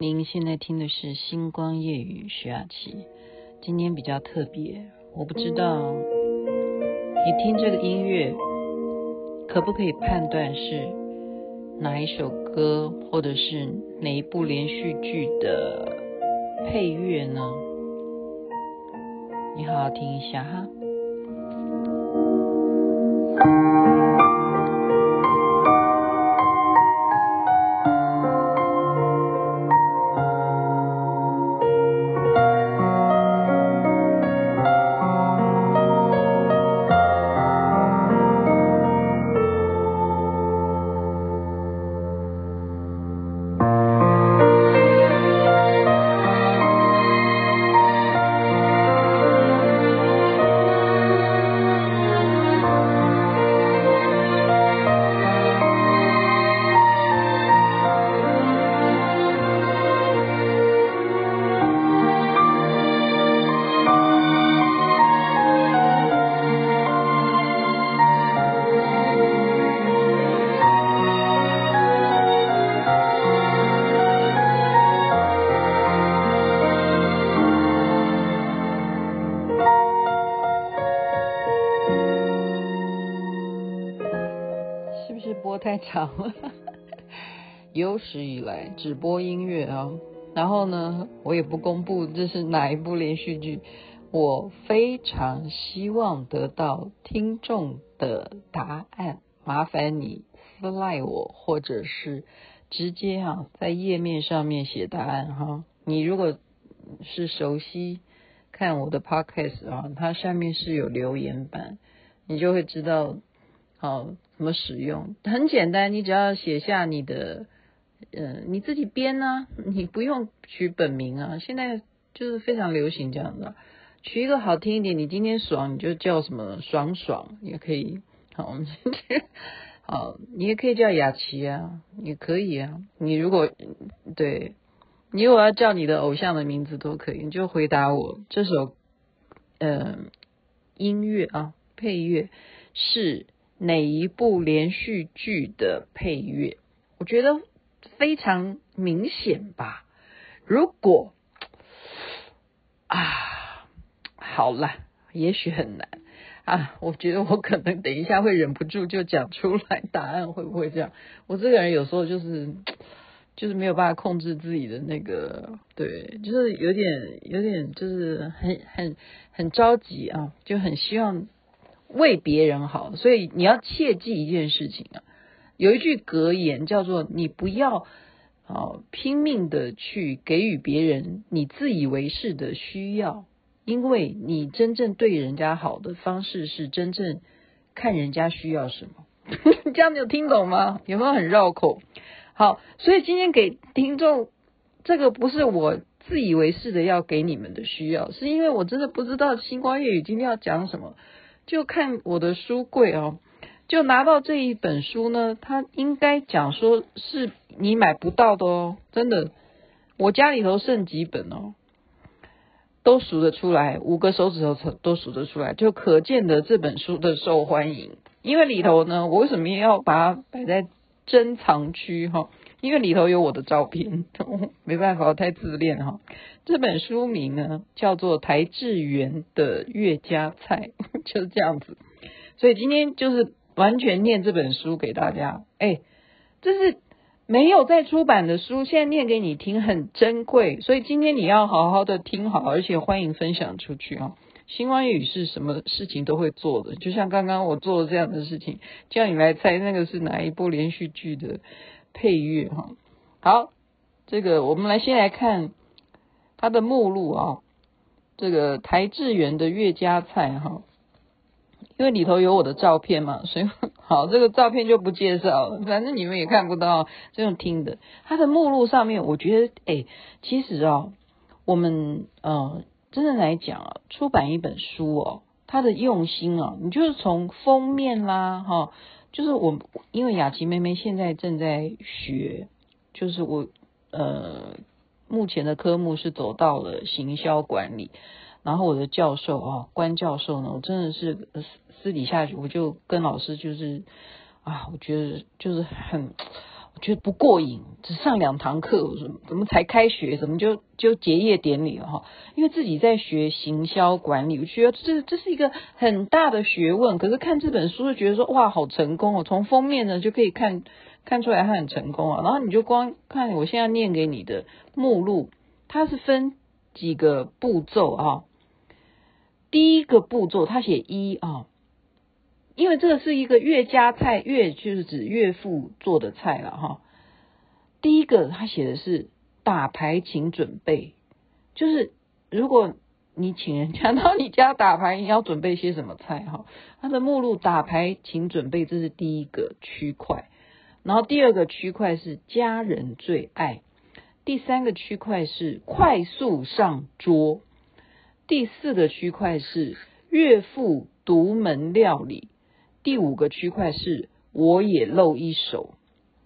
您现在听的是《星光夜雨》徐雅琪。今天比较特别，我不知道你听这个音乐可不可以判断是哪一首歌，或者是哪一部连续剧的配乐呢？你好好听一下哈。长了，有史以来只播音乐啊，然后呢，我也不公布这是哪一部连续剧。我非常希望得到听众的答案，麻烦你私赖我，或者是直接啊在页面上面写答案哈。你如果是熟悉看我的 podcast 啊，它下面是有留言板，你就会知道。好，怎么使用？很简单，你只要写下你的，呃，你自己编啊，你不用取本名啊。现在就是非常流行这样的，取一个好听一点。你今天爽，你就叫什么爽爽也可以。好，我们今 天好，你也可以叫雅琪啊，也可以啊。你如果对，你如果要叫你的偶像的名字都可以，你就回答我这首，呃，音乐啊，配乐是。哪一部连续剧的配乐？我觉得非常明显吧。如果啊，好了，也许很难啊。我觉得我可能等一下会忍不住就讲出来答案，会不会这样？我这个人有时候就是就是没有办法控制自己的那个，对，就是有点有点就是很很很着急啊，就很希望。为别人好，所以你要切记一件事情啊。有一句格言叫做：“你不要啊拼命的去给予别人你自以为是的需要，因为你真正对人家好的方式是真正看人家需要什么。” 这样你有听懂吗？有没有很绕口？好，所以今天给听众这个不是我自以为是的要给你们的需要，是因为我真的不知道星光夜语今天要讲什么。就看我的书柜哦，就拿到这一本书呢，它应该讲说是你买不到的哦，真的，我家里头剩几本哦，都数得出来，五个手指头都数得出来，就可见的这本书的受欢迎。因为里头呢，我为什么要把它摆在珍藏区哈？因为里头有我的照片，没办法，我太自恋哈。这本书名呢叫做台智源的《岳家菜》，就是这样子。所以今天就是完全念这本书给大家。哎，这是没有在出版的书，现在念给你听很珍贵，所以今天你要好好的听好，而且欢迎分享出去啊。星光夜语是什么事情都会做的，就像刚刚我做的这样的事情，叫你来猜那个是哪一部连续剧的。配乐哈，好，这个我们来先来看它的目录啊，这个台智源的《岳家菜》哈，因为里头有我的照片嘛，所以好，这个照片就不介绍了，反正你们也看不到，这种听的。它的目录上面，我觉得哎，其实啊，我们呃，真的来讲啊，出版一本书哦，它的用心啊，你就是从封面啦哈。就是我，因为雅琪妹妹现在正在学，就是我呃目前的科目是走到了行销管理，然后我的教授啊关教授呢，我真的是私底下我就跟老师就是啊，我觉得就是很，我觉得不过瘾，只上两堂课，怎么怎么才开学，怎么就就结业典礼了哈？因为自己在学行销管理，我觉得这这是一个很大的学问。可是看这本书就觉得说哇，好成功哦！从封面呢就可以看看出来他很成功啊。然后你就光看我现在念给你的目录，它是分几个步骤啊？第一个步骤他写一啊。因为这个是一个岳家菜，岳就是指岳父做的菜了哈。第一个他写的是打牌，请准备，就是如果你请人家到你家打牌，你要准备些什么菜哈？他的目录打牌，请准备，这是第一个区块。然后第二个区块是家人最爱，第三个区块是快速上桌，第四个区块是岳父独门料理。第五个区块是我也露一手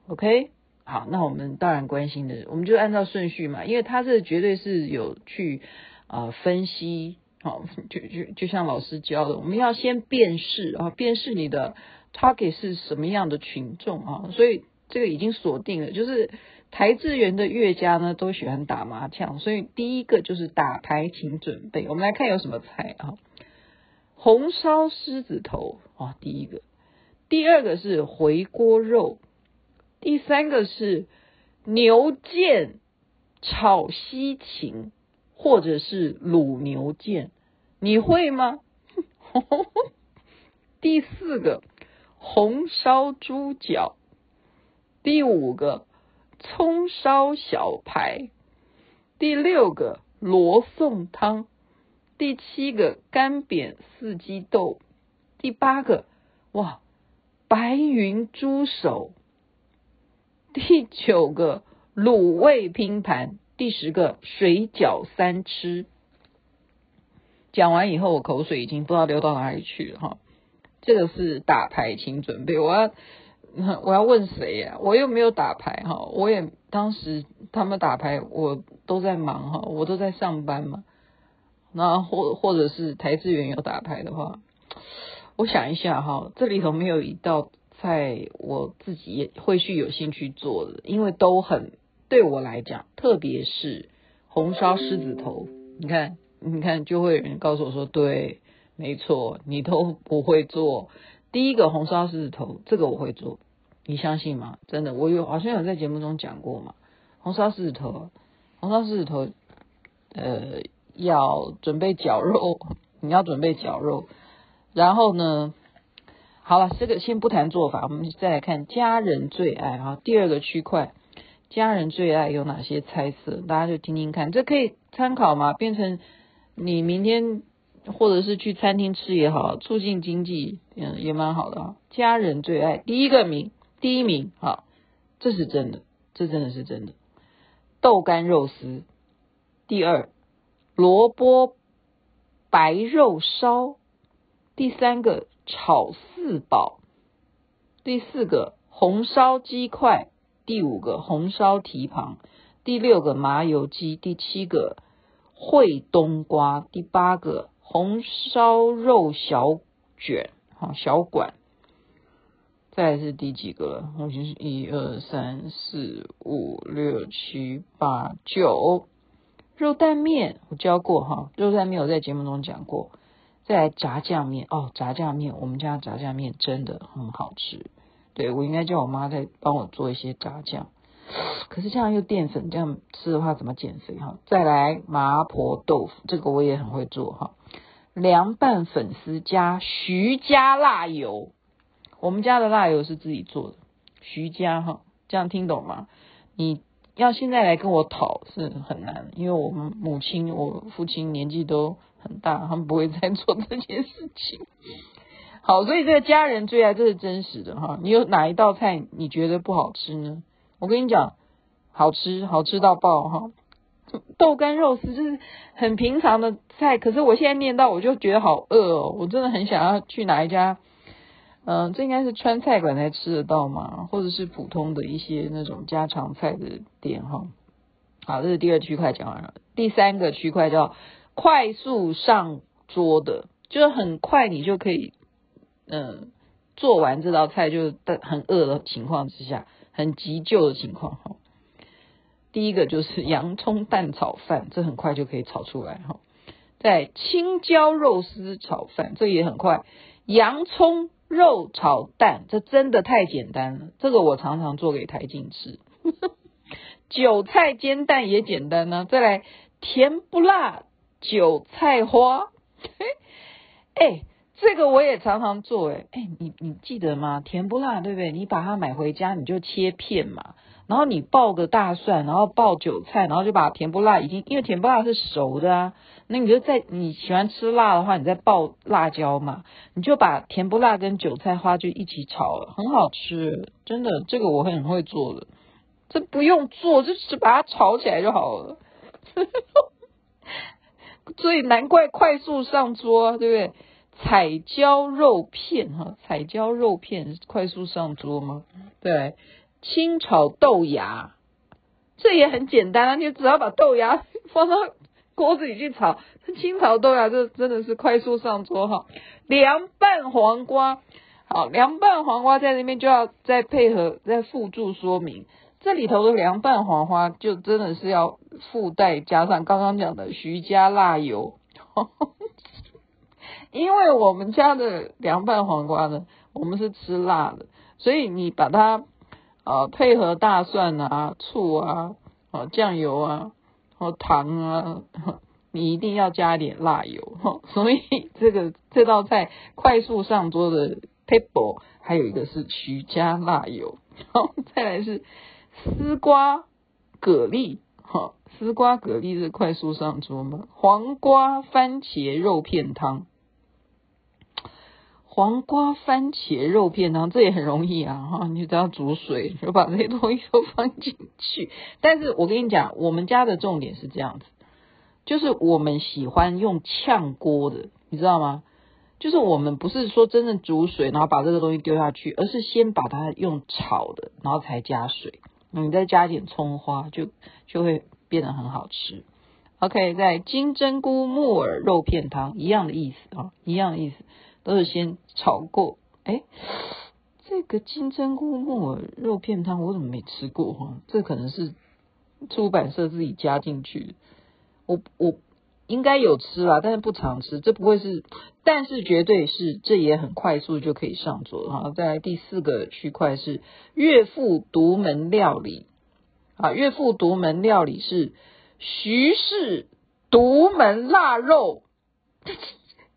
，OK，好，那我们当然关心的，我们就按照顺序嘛，因为他这绝对是有去啊、分析，好，就就就像老师教的，我们要先辨识啊，辨识你的 target 是什么样的群众啊，所以这个已经锁定了，就是台智源的乐家呢都喜欢打麻将，所以第一个就是打牌，请准备，我们来看有什么菜啊。红烧狮子头啊，第一个，第二个是回锅肉，第三个是牛腱炒西芹，或者是卤牛腱，你会吗？第四个红烧猪脚，第五个葱烧小排，第六个罗宋汤。第七个干煸四季豆，第八个哇白云猪手，第九个卤味拼盘，第十个水饺三吃。讲完以后，我口水已经不知道流到哪里去了哈。这个是打牌，请准备。我要 我要问谁呀？我又没有打牌哈，我也当时他们打牌，我都在忙哈，我都在上班嘛。那或或者是台资源有打牌的话，我想一下哈，这里头没有一道菜我自己也会去有兴趣做的，因为都很对我来讲，特别是红烧狮子头，你看你看就会有人告诉我说，对，没错，你都不会做。第一个红烧狮子头，这个我会做，你相信吗？真的，我有好像有在节目中讲过嘛，红烧狮子头，红烧狮子头，呃。要准备绞肉，你要准备绞肉，然后呢，好了，这个先不谈做法，我们再来看家人最爱哈。第二个区块，家人最爱有哪些菜色？大家就听听看，这可以参考嘛？变成你明天或者是去餐厅吃也好，促进经济，嗯，也蛮好的啊。家人最爱第一个名，第一名，好，这是真的，这真的是真的。豆干肉丝，第二。萝卜白肉烧，第三个炒四宝，第四个红烧鸡块，第五个红烧蹄膀，第六个麻油鸡，第七个烩冬瓜，第八个红烧肉小卷，好小馆，再来是第几个了？我就是一二三四五六七八九。肉蛋面我教过哈，肉蛋面我在节目中讲过。再来炸酱面哦，炸酱面，我们家炸酱面真的很好吃。对，我应该叫我妈再帮我做一些炸酱。可是这样又淀粉，这样吃的话怎么减肥哈？再来麻婆豆腐，这个我也很会做哈。凉拌粉丝加徐家辣油，我们家的辣油是自己做的，徐家哈，这样听懂吗？你。要现在来跟我讨是很难，因为我们母亲、我父亲年纪都很大，他们不会 再做这件事情。好，所以这个家人最爱，这是真实的哈。你有哪一道菜你觉得不好吃呢？我跟你讲，好吃，好吃到爆哈！豆干肉丝就是很平常的菜，可是我现在念到我就觉得好饿哦，我真的很想要去哪一家。嗯，这应该是川菜馆才吃得到吗？或者是普通的一些那种家常菜的店哈？好，这是第二区块讲完了。第三个区块叫快速上桌的，就是很快你就可以嗯做完这道菜，就是很饿的情况之下，很急救的情况哈。第一个就是洋葱蛋炒饭，这很快就可以炒出来哈。在青椒肉丝炒饭，这也很快。洋葱肉炒蛋，这真的太简单了。这个我常常做给台静吃。韭菜煎蛋也简单呢、再来甜不辣韭菜花，哎，这个我也常常做。哎，哎，你你记得吗？甜不辣对不对？你把它买回家，你就切片嘛。然后你爆个大蒜，然后爆韭菜，然后就把甜不辣已经，因为甜不辣是熟的啊，那你就在你喜欢吃辣的话，你再爆辣椒嘛，你就把甜不辣跟韭菜花就一起炒了，很好吃，真的，这个我很会做的，这不用做，就是把它炒起来就好了，所以难怪快速上桌，对不对？彩椒肉片哈，彩椒肉片快速上桌吗？对。清炒豆芽，这也很简单啊！你只要把豆芽 放到锅子里去炒，清炒豆芽这真的是快速上桌哈。凉拌黄瓜，好，凉拌黄瓜在这边就要再配合再附注说明，这里头的凉拌黄瓜就真的是要附带加上刚刚讲的徐家辣油，因为我们家的凉拌黄瓜呢，我们是吃辣的，所以你把它。呃，配合大蒜啊、醋啊、啊酱油啊、和糖啊，你一定要加点辣油。所以这个这道菜快速上桌的 table 还有一个是徐家辣油。好，再来是丝瓜蛤蜊，哈，丝瓜蛤蜊是快速上桌吗？黄瓜番茄肉片汤。黄瓜番茄肉片汤，这也很容易啊！哈，你只要煮水，就把这些东西都放进去。但是我跟你讲，我们家的重点是这样子，就是我们喜欢用炝锅的，你知道吗？就是我们不是说真正煮水，然后把这个东西丢下去，而是先把它用炒的，然后才加水。你再加点葱花，就就会变得很好吃。OK，在金针菇木耳肉片汤一样的意思啊，一样的意思。都是先炒过，哎，这个金针菇木耳肉片汤我怎么没吃过哈？这可能是出版社自己加进去，我我应该有吃啦，但是不常吃，这不会是，但是绝对是，这也很快速就可以上桌哈。再来第四个区块是岳父独门料理啊，岳父独门料理是徐氏独门腊肉。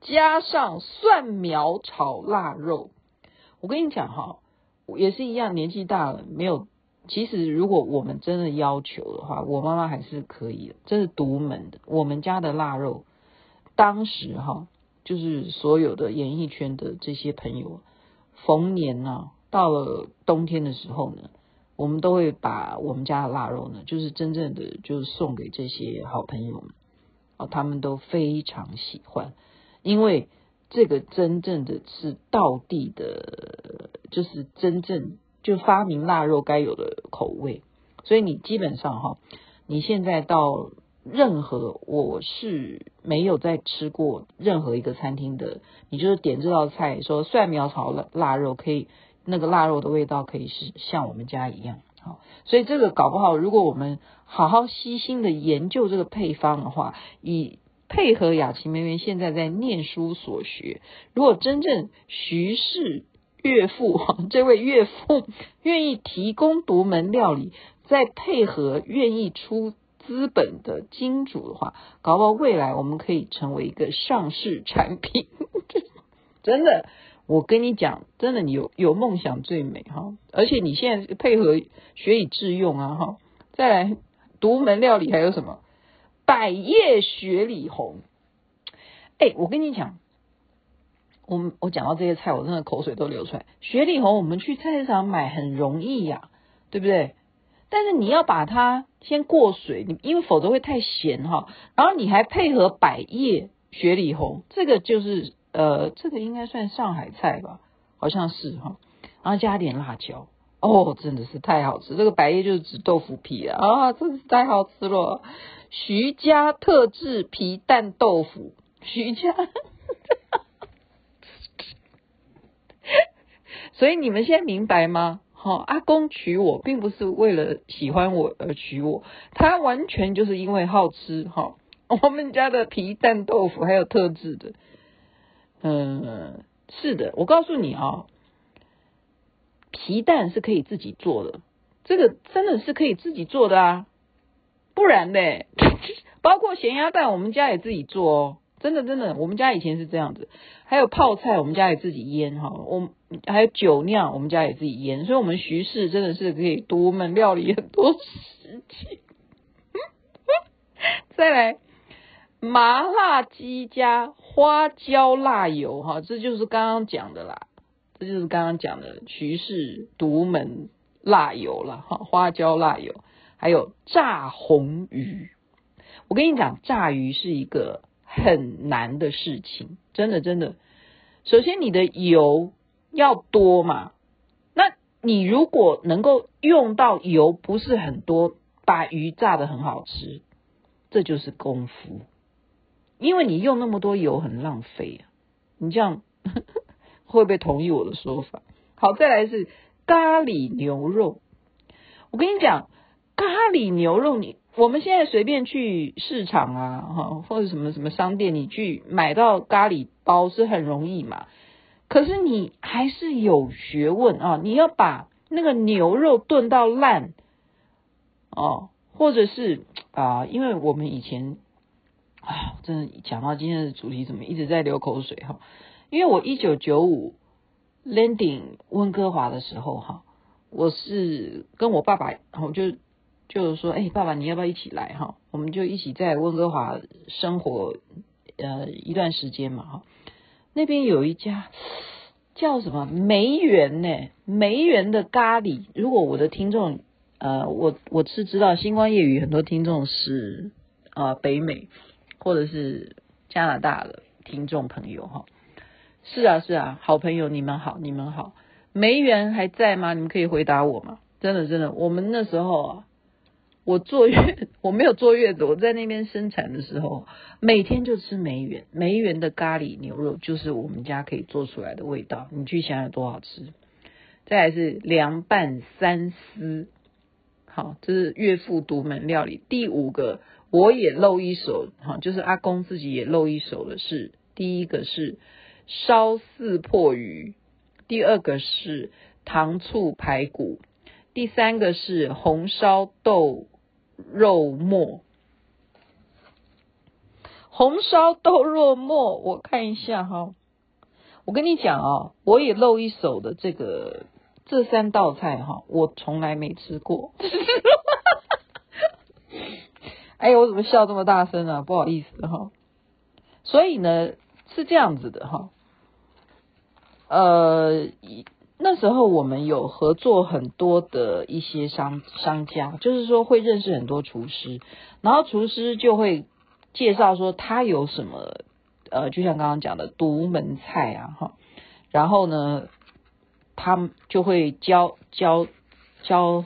加上蒜苗炒腊肉，我跟你讲哈，也是一样，年纪大了没有。其实如果我们真的要求的话，我妈妈还是可以的，这是独门的。我们家的腊肉，当时哈，就是所有的演艺圈的这些朋友，逢年呐，到了冬天的时候呢，我们都会把我们家的腊肉呢，就是真正的就是送给这些好朋友们，哦，他们都非常喜欢。因为这个真正的是道地的，就是真正就发明腊肉该有的口味，所以你基本上哈，你现在到任何我是没有在吃过任何一个餐厅的，你就是点这道菜说蒜苗炒腊腊肉可以，那个腊肉的味道可以是像我们家一样，好，所以这个搞不好如果我们好好细心的研究这个配方的话，以配合雅琪妹妹现在在念书所学，如果真正徐氏岳父 这位岳父愿意提供独门料理，再配合愿意出资本的金主的话，搞不好未来我们可以成为一个上市产品。真的，我跟你讲，真的，你有有梦想最美哈！而且你现在配合学以致用啊哈！再来独门料理还有什么？百叶雪里红，哎，我跟你讲，我我讲到这些菜，我真的口水都流出来。雪里红我们去菜市场买很容易呀，对不对？但是你要把它先过水，你因为否则会太咸哈。然后你还配合百叶雪里红，这个就是呃，这个应该算上海菜吧，好像是哈。然后加点辣椒，哦，真的是太好吃。这个百叶就是指豆腐皮啊，啊，真是太好吃了。徐家特制皮蛋豆腐，徐家，所以你们现在明白吗？哈，阿公娶我并不是为了喜欢我而娶我，他完全就是因为好吃哈。我们家的皮蛋豆腐还有特制的，嗯，是的，我告诉你啊，皮蛋是可以自己做的，这个真的是可以自己做的啊，不然呢，包括咸鸭蛋，我们家也自己做哦。真的真的，我们家以前是这样子，还有泡菜，我们家也自己腌哈。我还有酒酿，我们家也自己腌，所以，我们徐氏真的是可以独门料理很多事情。再来，麻辣鸡加花椒辣油哈，这就是刚刚讲的啦，这就是刚刚讲的徐氏独门辣油了哈，花椒辣油，还有炸红鱼。我跟你讲，炸鱼是一个。很难的事情，真的真的。首先，你的油要多嘛？那你如果能够用到油不是很多，把鱼炸得很好吃，这就是功夫。因为你用那么多油很浪费啊。你这样会不会同意我的说法？好，再来是咖喱牛肉。我跟你讲，咖喱牛肉你。我们现在随便去市场啊，哈，或者什么什么商店，你去买到咖喱包是很容易嘛。可是你还是有学问啊，你要把那个牛肉炖到烂哦，或者是啊，因为我们以前啊，真的讲到今天的主题，怎么一直在流口水哈？因为我一九九五 landing 温哥华的时候哈，我是跟我爸爸，我就。就是说，哎、爸爸，你要不要一起来哈？我们就一起在温哥华生活呃一段时间嘛哈。那边有一家 叫什么梅园呢？梅园的咖喱。如果我的听众呃，我我是知道星光夜雨很多听众是、呃、北美或者是加拿大的听众朋友哈。是啊是啊，好朋友，你们好，你们好。梅园还在吗？你们可以回答我吗？真的真的，我们那时候啊。我坐月，我没有坐月子。我在那边生产的时候，每天就吃梅园，梅园的咖喱牛肉就是我们家可以做出来的味道。你去想想多好吃。再来是凉拌三丝，好，这是岳父独门料理。第五个我也露一手，哈，就是阿公自己也露一手的是，第一个是烧四破鱼，第二个是糖醋排骨，第三个是红烧豆。肉末，红烧豆肉末，我看一下哈。我跟你讲啊，我也露一手的这个这三道菜哈，我从来没吃过。哎呀，我怎么笑这么大声啊？不好意思哈。所以呢，是这样子的哈。呃。那时候我们有合作很多的一些商商家，就是说会认识很多厨师，然后厨师就会介绍说他有什么，呃，就像刚刚讲的独门菜啊，哈，然后呢，他们就会教教教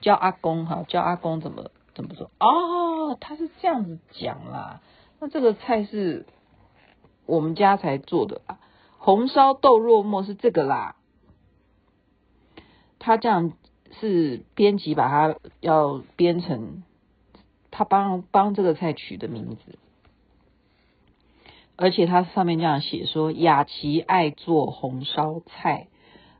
教阿公哈，教阿公怎么怎么做哦，他是这样子讲啦，那这个菜是我们家才做的啊，红烧豆肉末是这个啦。他这样是编辑把它要编成他帮帮这个菜取的名字，而且他上面这样写说雅琪爱做红烧菜，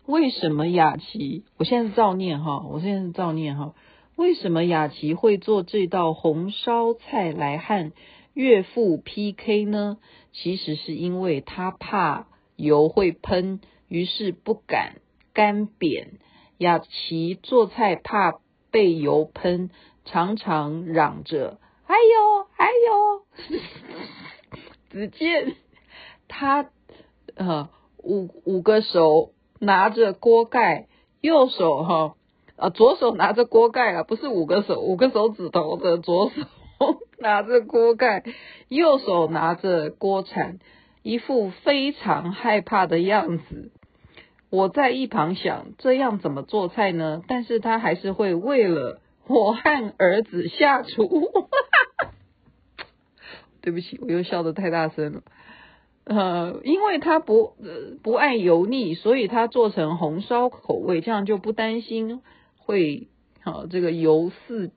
为什么雅琪？我现在是照念哈，我现在是照念哈，为什么雅琪会做这道红烧菜来和岳父 PK 呢？其实是因为他怕油会喷，于是不敢干煸。雅琪做菜怕被油喷，常常嚷着“哎呦哎呦”。只见他呃五五个手拿着锅盖，右手哈啊左手拿着锅盖啊，不是五个手，五个手指头的左手 拿着锅盖，右手拿着锅铲，一副非常害怕的样子。我在一旁想，这样怎么做菜呢？但是他还是会为了我和儿子下厨。对不起，我又笑得太大声了。呃，因为他不呃不爱油腻，所以他做成红烧口味，这样就不担心会好、呃、这个油四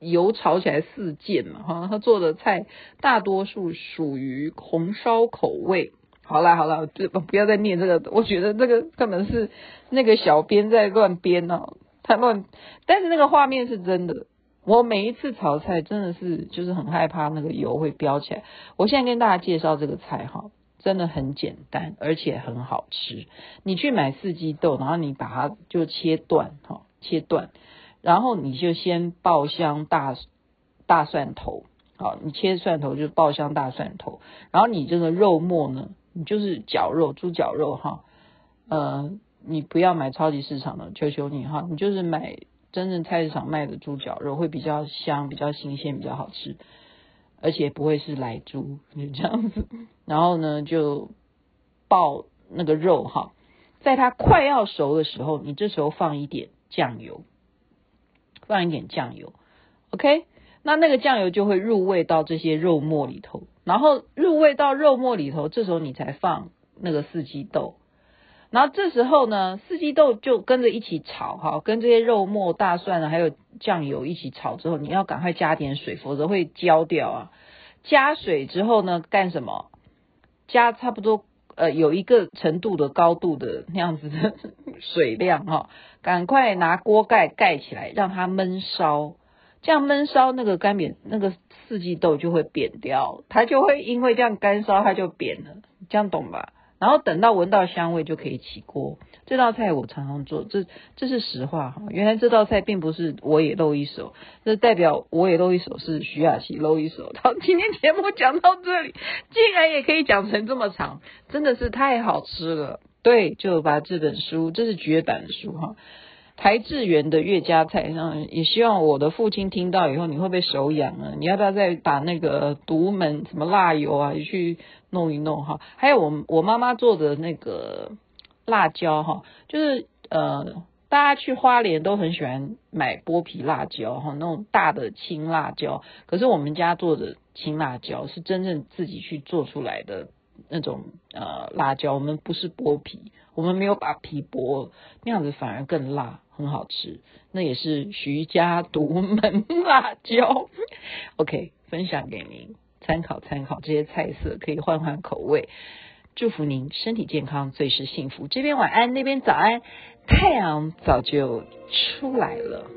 油炒起来四溅嘛哈。他做的菜大多数属于红烧口味。好啦好啦，这不要再念这个，我觉得这个根本是那个小编在乱编哦，他乱，但是那个画面是真的。我每一次炒菜真的是就是很害怕那个油会飙起来。我现在跟大家介绍这个菜哈，真的很简单，而且很好吃。你去买四季豆，然后你把它就切断哈，切断，然后你就先爆香大大蒜头，好，你切蒜头就爆香大蒜头，然后你这个肉末呢，你就是绞肉，猪绞肉哈，呃，你不要买超级市场的，求求你哈，你就是买。真正菜市场卖的猪绞肉会比较香，比较新鲜，比较好吃，而且不会是来猪，就这样子。然后呢，就爆那个肉哈，在它快要熟的时候，你这时候放一点酱油，放一点酱油，OK？那那个酱油就会入味到这些肉末里头，然后入味到肉末里头，这时候你才放那个四季豆。然后这时候呢，四季豆就跟着一起炒哈，跟这些肉末、大蒜啊，还有酱油一起炒之后，你要赶快加点水，否则会焦掉啊。加水之后呢，干什么？加差不多呃有一个程度的高度的那样子的水量哈，赶快拿锅盖盖起来，让它焖烧。这样焖烧那个干扁那个四季豆就会扁掉，它就会因为这样干烧它就扁了，这样懂吧？然后等到闻到香味就可以起锅。这道菜我常常做，这这是实话哈。原来这道菜并不是我也露一手，这代表我也露一手是徐雅琪露一手。好，今天节目讲到这里，竟然也可以讲成这么长，真的是太好吃了。对，就把这本书，这是绝版的书哈。台志源的岳家菜，上也希望我的父亲听到以后，你会不会手痒啊？你要不要再把那个独门什么辣油啊，去弄一弄哈？还有我我妈妈做的那个辣椒哈，就是呃，大家去花莲都很喜欢买剥皮辣椒哈，那种大的青辣椒。可是我们家做的青辣椒是真正自己去做出来的那种呃辣椒，我们不是剥皮，我们没有把皮剥，那样子反而更辣。很好吃，那也是徐家独门辣椒。OK，分享给您参考参考，这些菜色可以换换口味。祝福您身体健康，最是幸福。这边晚安，那边早安，太阳早就出来了。